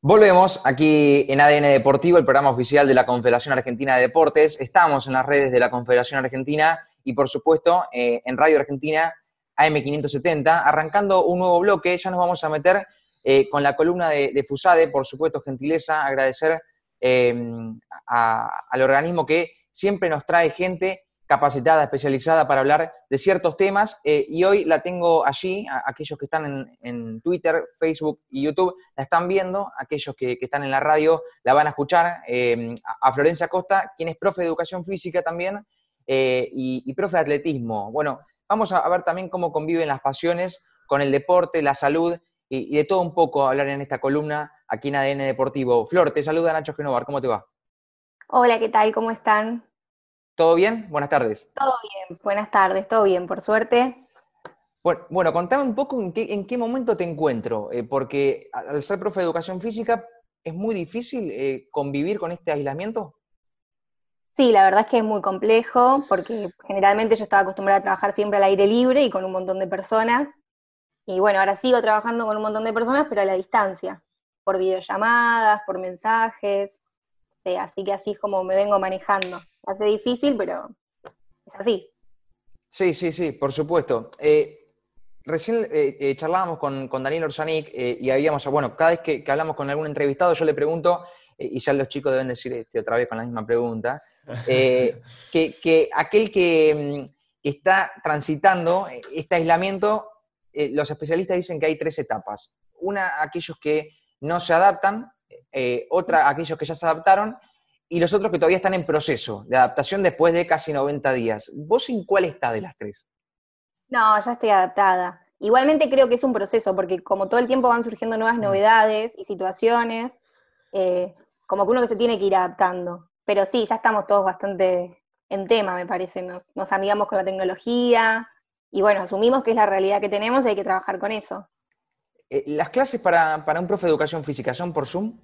Volvemos aquí en ADN Deportivo, el programa oficial de la Confederación Argentina de Deportes. Estamos en las redes de la Confederación Argentina y, por supuesto, eh, en Radio Argentina AM570, arrancando un nuevo bloque. Ya nos vamos a meter eh, con la columna de, FUSADE, por supuesto, gentileza, agradecer eh, al organismo que siempre nos trae gente capacitada, especializada para hablar de ciertos temas. Eh, y hoy la tengo allí, aquellos que están en, Twitter, Facebook y YouTube, la están viendo, aquellos que, están en la radio la van a escuchar, em, a Florencia Costa, quien es profe de educación física también eh, y, profe de atletismo. Bueno, vamos a, ver también cómo conviven las pasiones con el deporte, la salud y, de todo un poco hablar en esta columna aquí en ADN Deportivo. Flor, te saluda Nacho Genovar, ¿cómo te va? Hola, ¿qué tal? ¿Cómo están? ¿Todo bien? Buenas tardes. Todo bien, buenas tardes, todo bien, por suerte. Bueno, contame un poco en qué, momento te encuentro, eh, porque al ser profe de educación física, ¿es muy difícil eh, convivir con este aislamiento? Sí, la verdad es que es muy complejo, porque generalmente yo estaba acostumbrada a trabajar siempre al aire libre y con un montón de personas. Y bueno, ahora sigo trabajando con un montón de personas, pero a la distancia, por videollamadas, por mensajes. Eh, así que así es como me vengo manejando hace difícil, pero es así. Sí, sí, sí, por supuesto. Eh, recién eh, eh, charlábamos con, Daniel Orsanic y habíamos, bueno, cada vez que, hablamos con algún entrevistado yo le pregunto, y ya los chicos deben decir este, otra vez con la misma pregunta, que, aquel que, mm, está transitando este aislamiento, los especialistas dicen que hay tres etapas. Una, aquellos que no se adaptan, otra, aquellos que ya se adaptaron, y los otros que todavía están en proceso de adaptación después de casi 90 días. ¿Vos en cuál estás de las tres? No, ya estoy adaptada. Igualmente creo que es un proceso, porque como todo el tiempo van surgiendo nuevas mm. novedades y situaciones, eh, como que uno que se tiene que ir adaptando. Pero sí, ya estamos todos bastante en tema, me parece. Nos, nos amigamos con la tecnología y bueno, asumimos que es la realidad que tenemos y hay que trabajar con eso. Eh, ¿Las clases para, para un profe de educación física son por Zoom?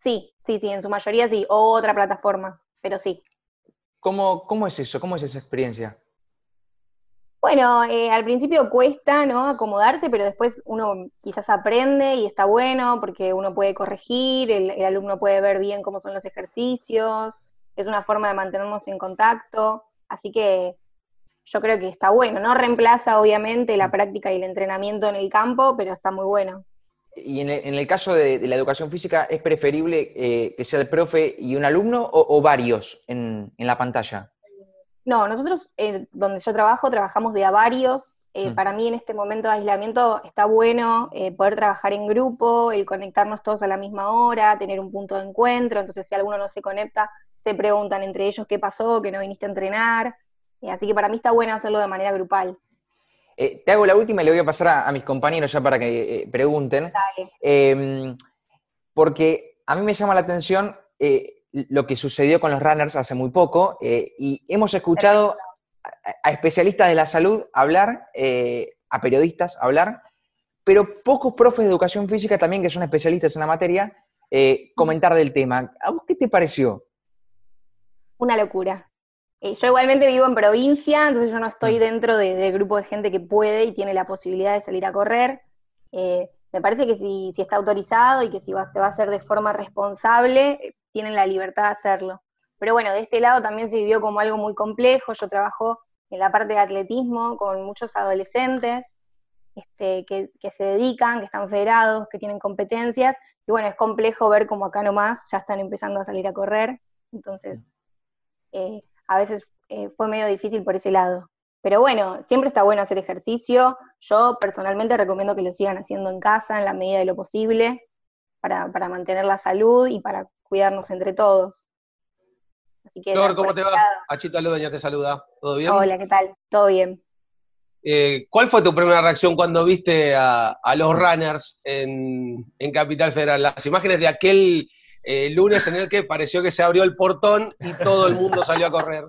Sí, sí, sí, en su mayoría sí, o otra plataforma, pero sí. ¿Cómo, cómo es eso? ¿Cómo es esa experiencia? Bueno, eh, al principio cuesta, ¿no? Acomodarse, pero después uno quizás aprende y está bueno porque uno puede corregir, el, el, alumno puede ver bien cómo son los ejercicios, es una forma de mantenernos en contacto, así que yo creo que está bueno. No reemplaza obviamente la práctica y el entrenamiento en el campo, pero está muy bueno. Y en el, caso de, la educación física, ¿es preferible eh, que sea el profe y un alumno o, varios en, la pantalla? No, nosotros eh, donde yo trabajo, trabajamos de a varios. Eh, mm. Para mí en este momento de aislamiento está bueno poder trabajar en grupo, el conectarnos todos a la misma hora, tener un punto de encuentro. Entonces, si alguno no se conecta, se preguntan entre ellos qué pasó, que no viniste a entrenar. así que para mí está bueno hacerlo de manera grupal. Eh, te hago la última y le voy a pasar a, mis compañeros ya para que eh, pregunten. Em, porque a mí me llama la atención eh, lo que sucedió con los runners hace muy poco y hemos escuchado a, especialistas de la salud hablar, a periodistas hablar, pero pocos profes de educación física también que son especialistas en la materia comentar del tema. ¿A vos qué te pareció? Una locura. Eh, yo igualmente vivo en provincia, entonces yo no estoy mm. dentro del grupo de gente que puede y tiene la posibilidad de salir a correr. Eh, me parece que si, está autorizado y que si se va a hacer de forma responsable, eh, tienen la libertad de hacerlo. Pero bueno, de este lado también se vivió como algo muy complejo. Yo trabajo en la parte de atletismo con muchos adolescentes este, que, se dedican, que están federados, que tienen competencias. Y bueno, es complejo ver como acá nomás ya están empezando a salir a correr. Entonces, mm a veces eh, fue medio difícil por ese lado. Pero bueno, siempre está bueno hacer ejercicio. Yo personalmente recomiendo que lo sigan haciendo en casa en la medida de lo posible para, mantener la salud y para cuidarnos entre todos. Así que, ¿cómo te va? Achita Ludaña te saluda. ¿Todo bien? Hola, ¿qué tal? ¿Todo bien? Eh, ¿Cuál fue tu primera reacción cuando viste a, los runners en, en, Capital Federal? Las imágenes de aquel eh, lunes en el que pareció que se abrió el portón y todo el mundo salió a correr.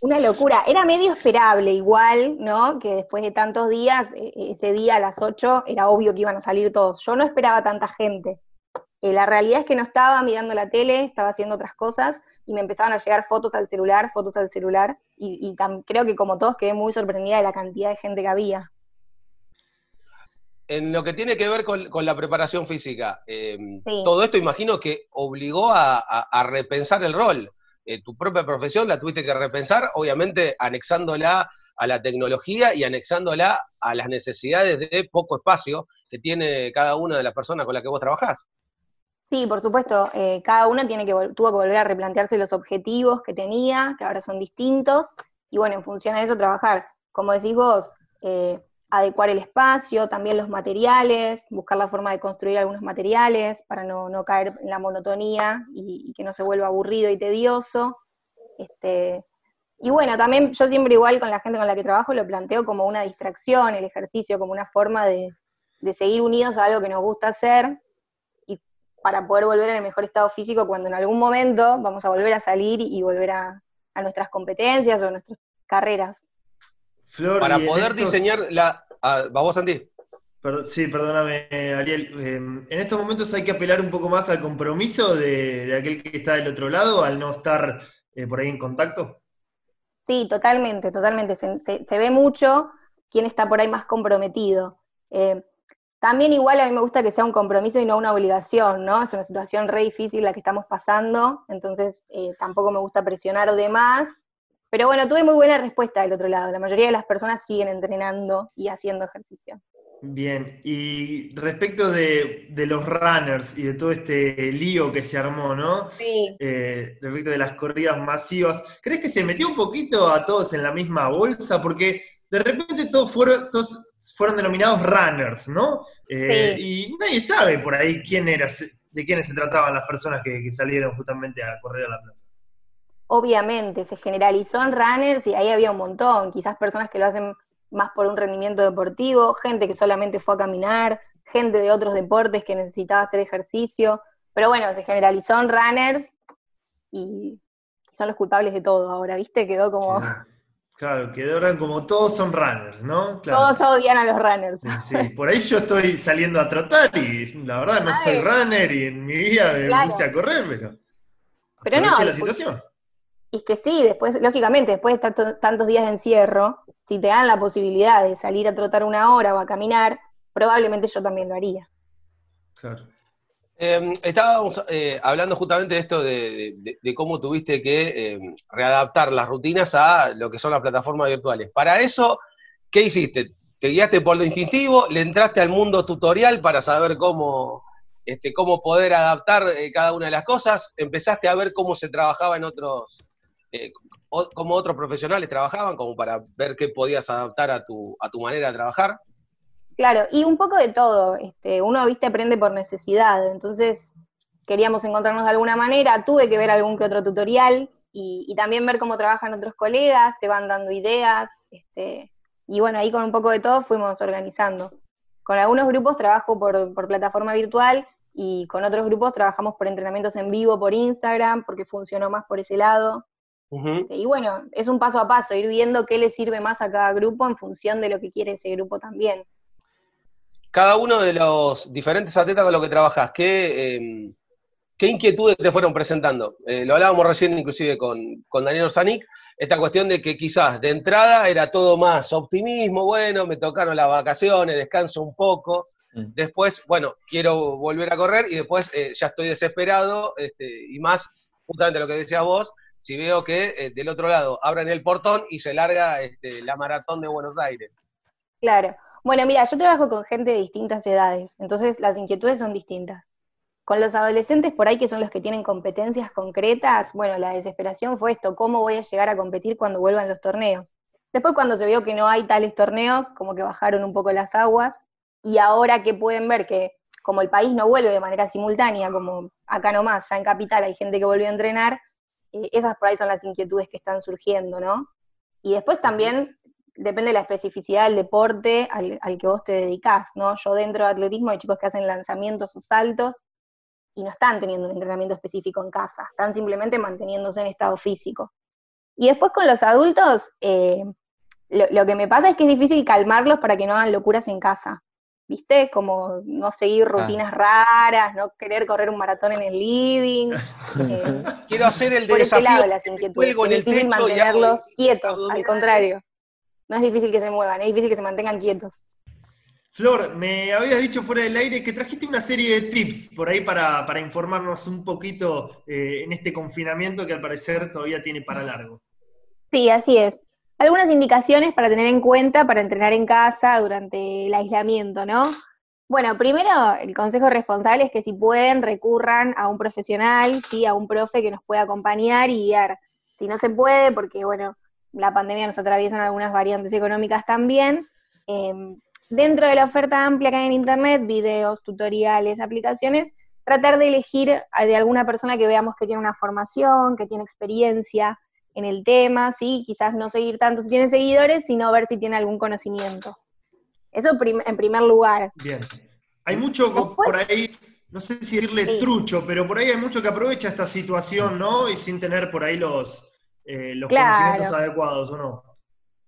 Una locura, era medio esperable igual, ¿no? Que después de tantos días, e, e, ese día a las 8, era obvio que iban a salir todos. Yo no esperaba tanta gente. Eh, la realidad es que no estaba mirando la tele, estaba haciendo otras cosas y me empezaban a llegar fotos al celular, fotos al celular, y, creo que como todos quedé muy sorprendida de la cantidad de gente que había. En lo que tiene que ver con, la preparación física, em, todo esto imagino que obligó a, repensar el rol. Eh, tu propia profesión la tuviste que repensar, obviamente anexándola a la tecnología y anexándola a las necesidades de poco espacio que tiene cada una de las personas con las que vos trabajás. Sí, por supuesto. Eh, cada uno tiene que tuvo que volver a replantearse los objetivos que tenía, que ahora son distintos, y bueno, en función de eso trabajar. Como decís vos, eh, adecuar el espacio, también los materiales, buscar la forma de construir algunos materiales para no, caer en la monotonía y, que no se vuelva aburrido y tedioso. Este, y bueno, también yo siempre igual con la gente con la que trabajo lo planteo como una distracción, el ejercicio, como una forma de, seguir unidos a algo que nos gusta hacer y para poder volver en el mejor estado físico cuando en algún momento vamos a volver a salir y volver a, a nuestras competencias o nuestras carreras para poder diseñar la... Ah, ¿Vamos, Santi? sí, perdóname, Ariel. Em, en estos momentos hay que apelar un poco más al compromiso de, aquel que está del otro lado al no estar eh, por ahí en contacto. Sí, totalmente, totalmente. Se, ve mucho quién está por ahí más comprometido. Eh, también igual a mí me gusta que sea un compromiso y no una obligación, ¿no? Es una situación re difícil la que estamos pasando, entonces eh, tampoco me gusta presionar de más pero bueno, tuve muy buena respuesta del otro lado. La mayoría de las personas siguen entrenando y haciendo ejercicio. Bien, y respecto de, los runners y de todo este lío que se armó, ¿no? Sí. Eh, respecto de las corridas masivas, ¿crees que se metió un poquito a todos en la misma bolsa? Porque de repente todos fueron, todos fueron denominados runners, ¿no? Eh, y nadie sabe por ahí quién era, de quiénes se trataban las personas que salieron justamente a correr a la plaza obviamente se generalizó en runners y ahí había un montón, quizás personas que lo hacen más por un rendimiento deportivo, gente que solamente fue a caminar, gente de otros deportes que necesitaba hacer ejercicio, pero bueno, se generalizó en runners y son los culpables de todo ahora, ¿viste? Quedó como... Claro, quedó como todos son runners, ¿no? Todos odian a los runners. Sí, por ahí yo estoy saliendo a trotar y la verdad no soy runner y en mi vida me puse a correr, pero... Pero no, la situación. Y que sí, después, lógicamente, después de tantos días de encierro, si te dan la posibilidad de salir a trotar una hora o a caminar, probablemente yo también lo haría. Claro. Em, estábamos eh, hablando justamente de esto de, cómo tuviste que em, readaptar las rutinas a lo que son las plataformas virtuales. Para eso, ¿qué hiciste? ¿Te guiaste por lo instintivo? ¿Le entraste al mundo tutorial para saber cómo, este, cómo poder adaptar eh, cada una de las cosas? ¿Empezaste a ver cómo se trabajaba en otros, eh, como otros profesionales trabajaban, como para ver qué podías adaptar a tu, manera de trabajar? Claro, y un poco de todo. Este, uno, viste, aprende por necesidad. Entonces, queríamos encontrarnos de alguna manera. Tuve que ver algún que otro tutorial y, también ver cómo trabajan otros colegas, te van dando ideas. Este, y bueno, ahí con un poco de todo fuimos organizando. Con algunos grupos trabajo por plataforma virtual y con otros grupos trabajamos por entrenamientos en vivo por Instagram, porque funcionó más por ese lado. Y bueno, es un paso a paso, ir viendo qué le sirve más a cada grupo en función de lo que quiere ese grupo también. Cada uno de los diferentes atletas con los que trabajas, ¿qué, em, qué inquietudes te fueron presentando? Eh, lo hablábamos recién inclusive con, con Daniel Orsanic, esta cuestión de que quizás de entrada era todo más optimismo, bueno, me tocaron las vacaciones, descanso un poco, mm. después, bueno, quiero volver a correr y después eh, ya estoy desesperado este, y más, justamente lo que decías vos, si veo que eh, del otro lado abren el portón y se larga este, la maratón de Buenos Aires. Claro. Bueno, mira, yo trabajo con gente de distintas edades, entonces las inquietudes son distintas. Con los adolescentes por ahí que son los que tienen competencias concretas, bueno, la desesperación fue esto, ¿cómo voy a llegar a competir cuando vuelvan los torneos? Después cuando se vio que no hay tales torneos, como que bajaron un poco las aguas, y ahora que pueden ver que como el país no vuelve de manera simultánea, como acá nomás, ya en Capital hay gente que volvió a entrenar, eh, esas por ahí son las inquietudes que están surgiendo, ¿no? Y después también depende de la especificidad del deporte al, que vos te dedicás, ¿no? Yo dentro de atletismo hay chicos que hacen lanzamientos o saltos y no están teniendo un entrenamiento específico en casa, están simplemente manteniéndose en estado físico. Y después con los adultos, eh, lo, que me pasa es que es difícil calmarlos para que no hagan locuras en casa. ¿Viste? Como no seguir rutinas raras, no querer correr un maratón en el living. Eh, Quiero hacer el por ese lado las inquietudes. Es difícil mantenerlos quietos, al contrario. No es difícil que se muevan, es difícil que se mantengan quietos. Flor, me habías dicho fuera del aire que trajiste una serie de tips por ahí para, informarnos un poquito eh, en este confinamiento que al parecer todavía tiene para largo. Sí, así es. Algunas indicaciones para tener en cuenta para entrenar en casa durante el aislamiento, ¿no? Bueno, primero el consejo responsable es que si pueden recurran a un profesional, sí, a un profe que nos pueda acompañar y guiar. Si no se puede, porque bueno, la pandemia nos atraviesan algunas variantes económicas también, eh, dentro de la oferta amplia que hay en Internet, videos, tutoriales, aplicaciones, tratar de elegir de alguna persona que veamos que tiene una formación, que tiene experiencia en el tema, ¿sí? Quizás no seguir tanto si tiene seguidores, sino ver si tiene algún conocimiento. Eso en primer lugar. Bien. Hay mucho por ahí, no sé si decirle trucho, pero por ahí hay mucho que aprovecha esta situación, ¿no? Y sin tener por ahí los, eh, los conocimientos adecuados, ¿o no?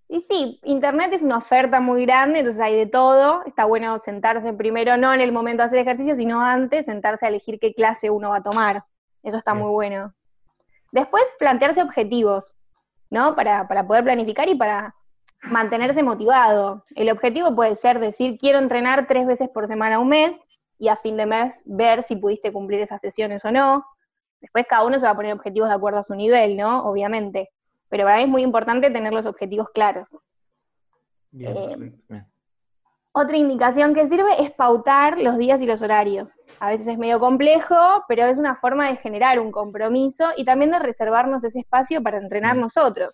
Y sí, Internet es una oferta muy grande, entonces hay de todo. Está bueno sentarse primero, no en el momento de hacer ejercicio, sino antes, sentarse a elegir qué clase uno va a tomar. Eso está muy bueno. Después, plantearse objetivos, ¿no? Para, para poder planificar y para mantenerse motivado. El objetivo puede ser decir, quiero entrenar tres veces por semana un mes y a fin de mes ver si pudiste cumplir esas sesiones o no. Después cada uno se va a poner objetivos de acuerdo a su nivel, ¿no? Obviamente pero para mí es muy importante tener los objetivos claros. Eh, otra indicación que sirve es pautar los días y los horarios. A veces es medio complejo, pero es una forma de generar un compromiso y también de reservarnos ese espacio para entrenar nosotros.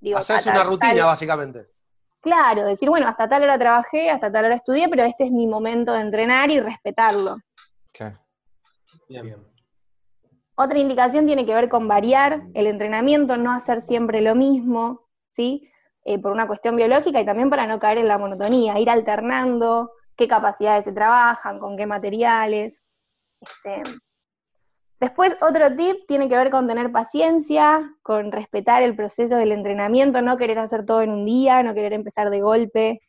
Digo, Hacerse una rutina, básicamente. Claro, decir, bueno, hasta tal hora trabajé, hasta tal hora estudié, pero este es mi momento de entrenar y respetarlo. Bien. Otra indicación tiene que ver con variar el entrenamiento, no hacer siempre lo mismo, ¿sí? Eh, por una cuestión biológica y también para no caer en la monotonía, ir alternando qué capacidades se trabajan, con qué materiales. Este. Después, otro tip tiene que ver con tener paciencia, con respetar el proceso del entrenamiento, no querer hacer todo en un día, no querer empezar de golpe.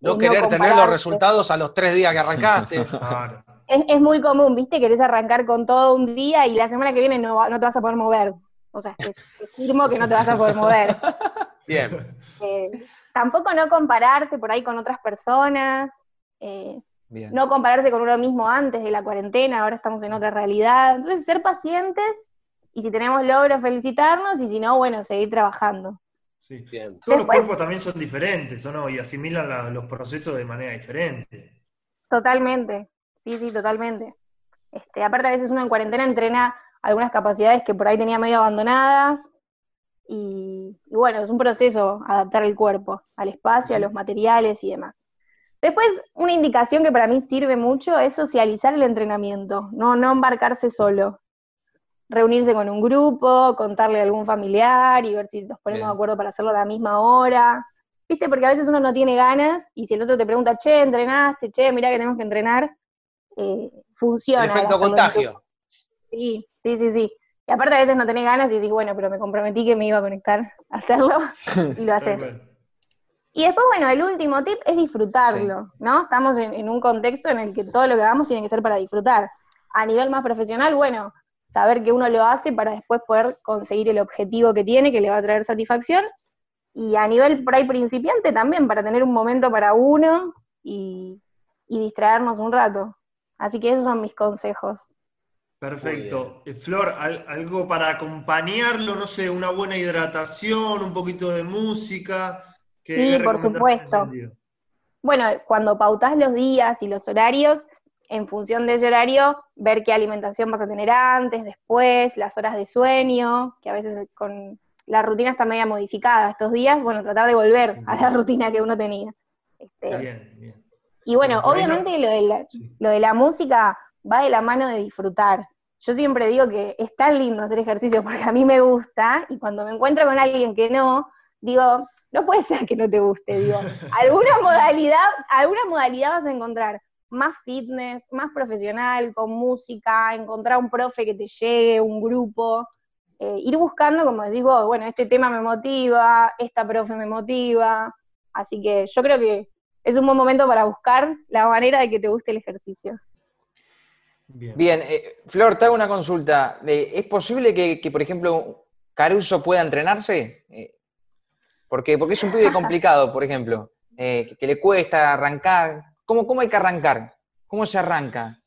No querer tener los resultados a los tres días que arrancaste. es, muy común, ¿viste? Querés arrancar con todo un día y la semana que viene no, te vas a poder mover. O sea, te, firmo que no te vas a poder mover. Bien. Eh, tampoco no compararse por ahí con otras personas. Eh, no compararse con uno mismo antes de la cuarentena, ahora estamos en otra realidad. Entonces, ser pacientes y si tenemos logros, felicitarnos y si no, bueno, seguir trabajando. Sí. Bien. Todos los cuerpos también son diferentes, ¿o no? Y asimilan los procesos de manera diferente. Totalmente. Sí, sí, totalmente. Este, aparte, a veces uno en cuarentena entrena algunas capacidades que por ahí tenía medio abandonadas. Y, bueno, es un proceso adaptar el cuerpo al espacio, a los materiales y demás. Después, una indicación que para mí sirve mucho es socializar el entrenamiento, no, no embarcarse solo. Reunirse con un grupo, contarle a algún familiar y ver si nos ponemos de acuerdo para hacerlo a la misma hora. ¿Viste? Porque a veces uno no tiene ganas y si el otro te pregunta, che, entrenaste, che, mira que tenemos que entrenar, eh, funciona. El efecto contagio. Sí, sí, sí, sí. Y aparte a veces no tenés ganas y decís, bueno, pero me comprometí que me iba a conectar a hacerlo y lo haces. y después, bueno, el último tip es disfrutarlo, ¿no? Estamos en, un contexto en el que todo lo que hagamos tiene que ser para disfrutar. A nivel más profesional, bueno, saber que uno lo hace para después poder conseguir el objetivo que tiene, que le va a traer satisfacción. Y a nivel por ahí principiante también, para tener un momento para uno y distraernos un rato. Así que esos son mis consejos. Perfecto. Eh, Flor, algo para acompañarlo, no sé, una buena hidratación, un poquito de música. sí, por supuesto. Bueno, cuando pautás los días y los horarios, en función de ese horario, ver qué alimentación vas a tener antes, después, las horas de sueño, que a veces con la rutina está media modificada estos días, bueno, tratar de volver a la rutina que uno tenía. Este, bien, bien. Y bueno, obviamente lo, de la, lo de la música va de la mano de disfrutar. Yo siempre digo que es tan lindo hacer ejercicio porque a mí me gusta y cuando me encuentro con alguien que no, digo, no puede ser que no te guste, digo, alguna modalidad, alguna modalidad vas a encontrar más fitness, más profesional, con música, encontrar un profe que te llegue, un grupo, eh, ir buscando, como decís vos, bueno, este tema me motiva, esta profe me motiva, así que yo creo que es un buen momento para buscar la manera de que te guste el ejercicio. Bien, eh, Flor, te hago una consulta. Eh, ¿Es posible que, por ejemplo, Caruso pueda entrenarse? Eh, porque, porque es un pibe complicado, por ejemplo, que, le cuesta arrancar. ¿Cómo, ¿Cómo hay que arrancar? ¿Cómo se arranca?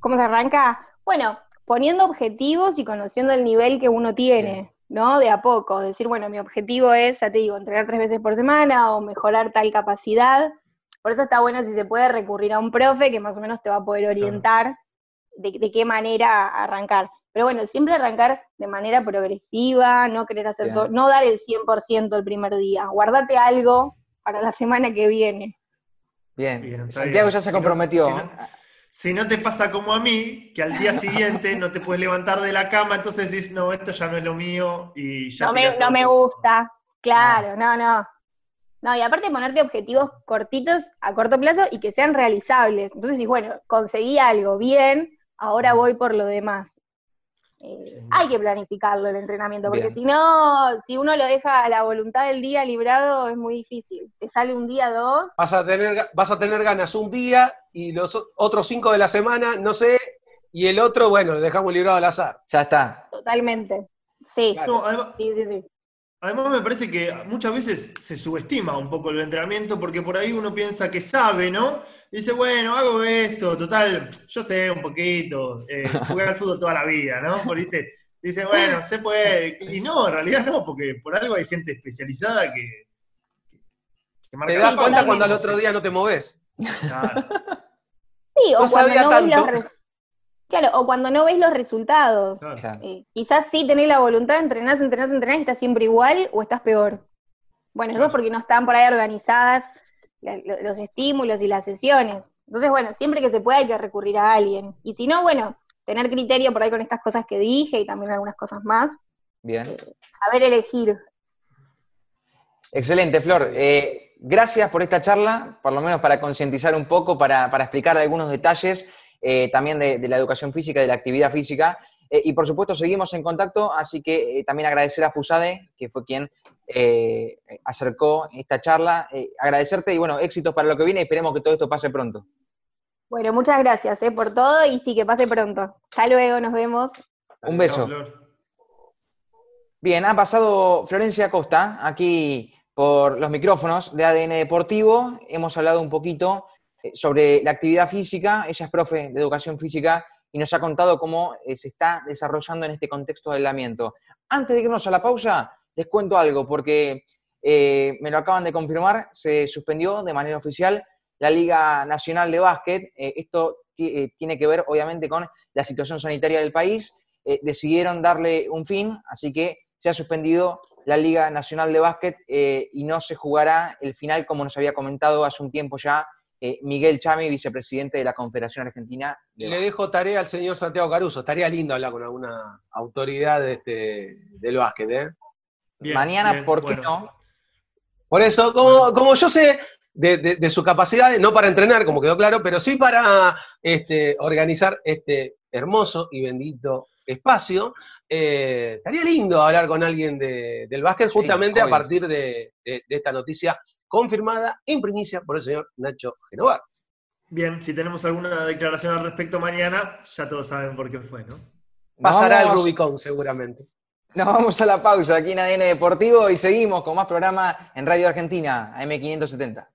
¿Cómo se arranca? Bueno, poniendo objetivos y conociendo el nivel que uno tiene, ¿no? De a poco. Decir, bueno, mi objetivo es, ya te digo, entrenar tres veces por semana o mejorar tal capacidad. Por eso está bueno si se puede recurrir a un profe que más o menos te va a poder orientar de, qué manera arrancar. Pero bueno, siempre arrancar de manera progresiva, no querer hacer todo, no dar el 100% el primer día. Guardate algo para la semana que viene. Bien, Santiago ya se comprometió. Si no, te pasa como a mí, que al día siguiente no te puedes levantar de la cama, entonces dices, no, esto ya no es lo mío y ya... No, me, no me gusta, claro, ah. no, no. No, y aparte ponerte objetivos cortitos a corto plazo y que sean realizables. Entonces, si bueno, conseguí algo bien, ahora voy por lo demás. Eh, hay que planificarlo el entrenamiento, porque si no, si uno lo deja a la voluntad del día librado, es muy difícil. Te sale un día, dos. Vas a tener, vas a tener ganas un día y los otros cinco de la semana, no sé, y el otro, bueno, lo dejamos librado al azar. Ya está. Totalmente. Sí. sí, sí, sí. Además me parece que muchas veces se subestima un poco el entrenamiento porque por ahí uno piensa que sabe, ¿no? Dice, bueno, hago esto, total, yo sé un poquito, eh, jugué al fútbol toda la vida, ¿no? Por, Dice, bueno, se puede. Y no, en realidad no, porque por algo hay gente especializada que, marca Te das cuenta cuando al otro día no te moves. Claro. Sí, o cuando no tanto. Claro, o cuando no ves los resultados. Eh, quizás sí tenés la voluntad, entrenás, entrenás, entrenás y estás siempre igual o estás peor. Bueno, eso es porque no están por ahí organizadas los estímulos y las sesiones. Entonces, bueno, siempre que se pueda hay que recurrir a alguien. Y si no, bueno, tener criterio por ahí con estas cosas que dije y también algunas cosas más. Bien. Eh, saber elegir. Excelente, Flor. Eh, gracias por esta charla, por lo menos para concientizar un poco, para, para explicar algunos detalles eh, también de, la educación física, de la actividad física. Y por supuesto seguimos en contacto, así que también agradecer a Fusade, que fue quien acercó esta charla. agradecerte y bueno, éxitos para lo que viene y esperemos que todo esto pase pronto. Bueno, muchas gracias por todo y sí, que pase pronto. Hasta luego, nos vemos. Un beso. Bien, ha pasado Florencia Costa aquí por los micrófonos de ADN Deportivo. Hemos hablado un poquito eh, sobre la actividad física. Ella es profe de educación física y nos ha contado cómo eh, se está desarrollando en este contexto de aislamiento. Antes de irnos a la pausa, les cuento algo, porque eh, me lo acaban de confirmar, se suspendió de manera oficial la Liga Nacional de Básquet. esto tiene que ver, obviamente, con la situación sanitaria del país. decidieron darle un fin, así que se ha suspendido la Liga Nacional de Básquet y no se jugará el final, como nos había comentado hace un tiempo ya eh, Miguel Chami, vicepresidente de la Confederación Argentina. Le dejo tarea al señor Santiago Caruso. Estaría lindo hablar con alguna autoridad de este, del básquet. ¿eh? Mañana, ¿por qué no? Por eso, como, yo sé de, su capacidad, no para entrenar, como quedó claro, pero sí para este, organizar este hermoso y bendito espacio, eh, estaría lindo hablar con alguien del básquet justamente a partir de, esta noticia confirmada en primicia por el señor Nacho Genovar. Bien, si tenemos alguna declaración al respecto mañana, ya todos saben por qué fue, ¿no? Pasará el Rubicón, seguramente. Nos vamos a la pausa aquí en ADN Deportivo y seguimos con más programa en Radio Argentina, AM570.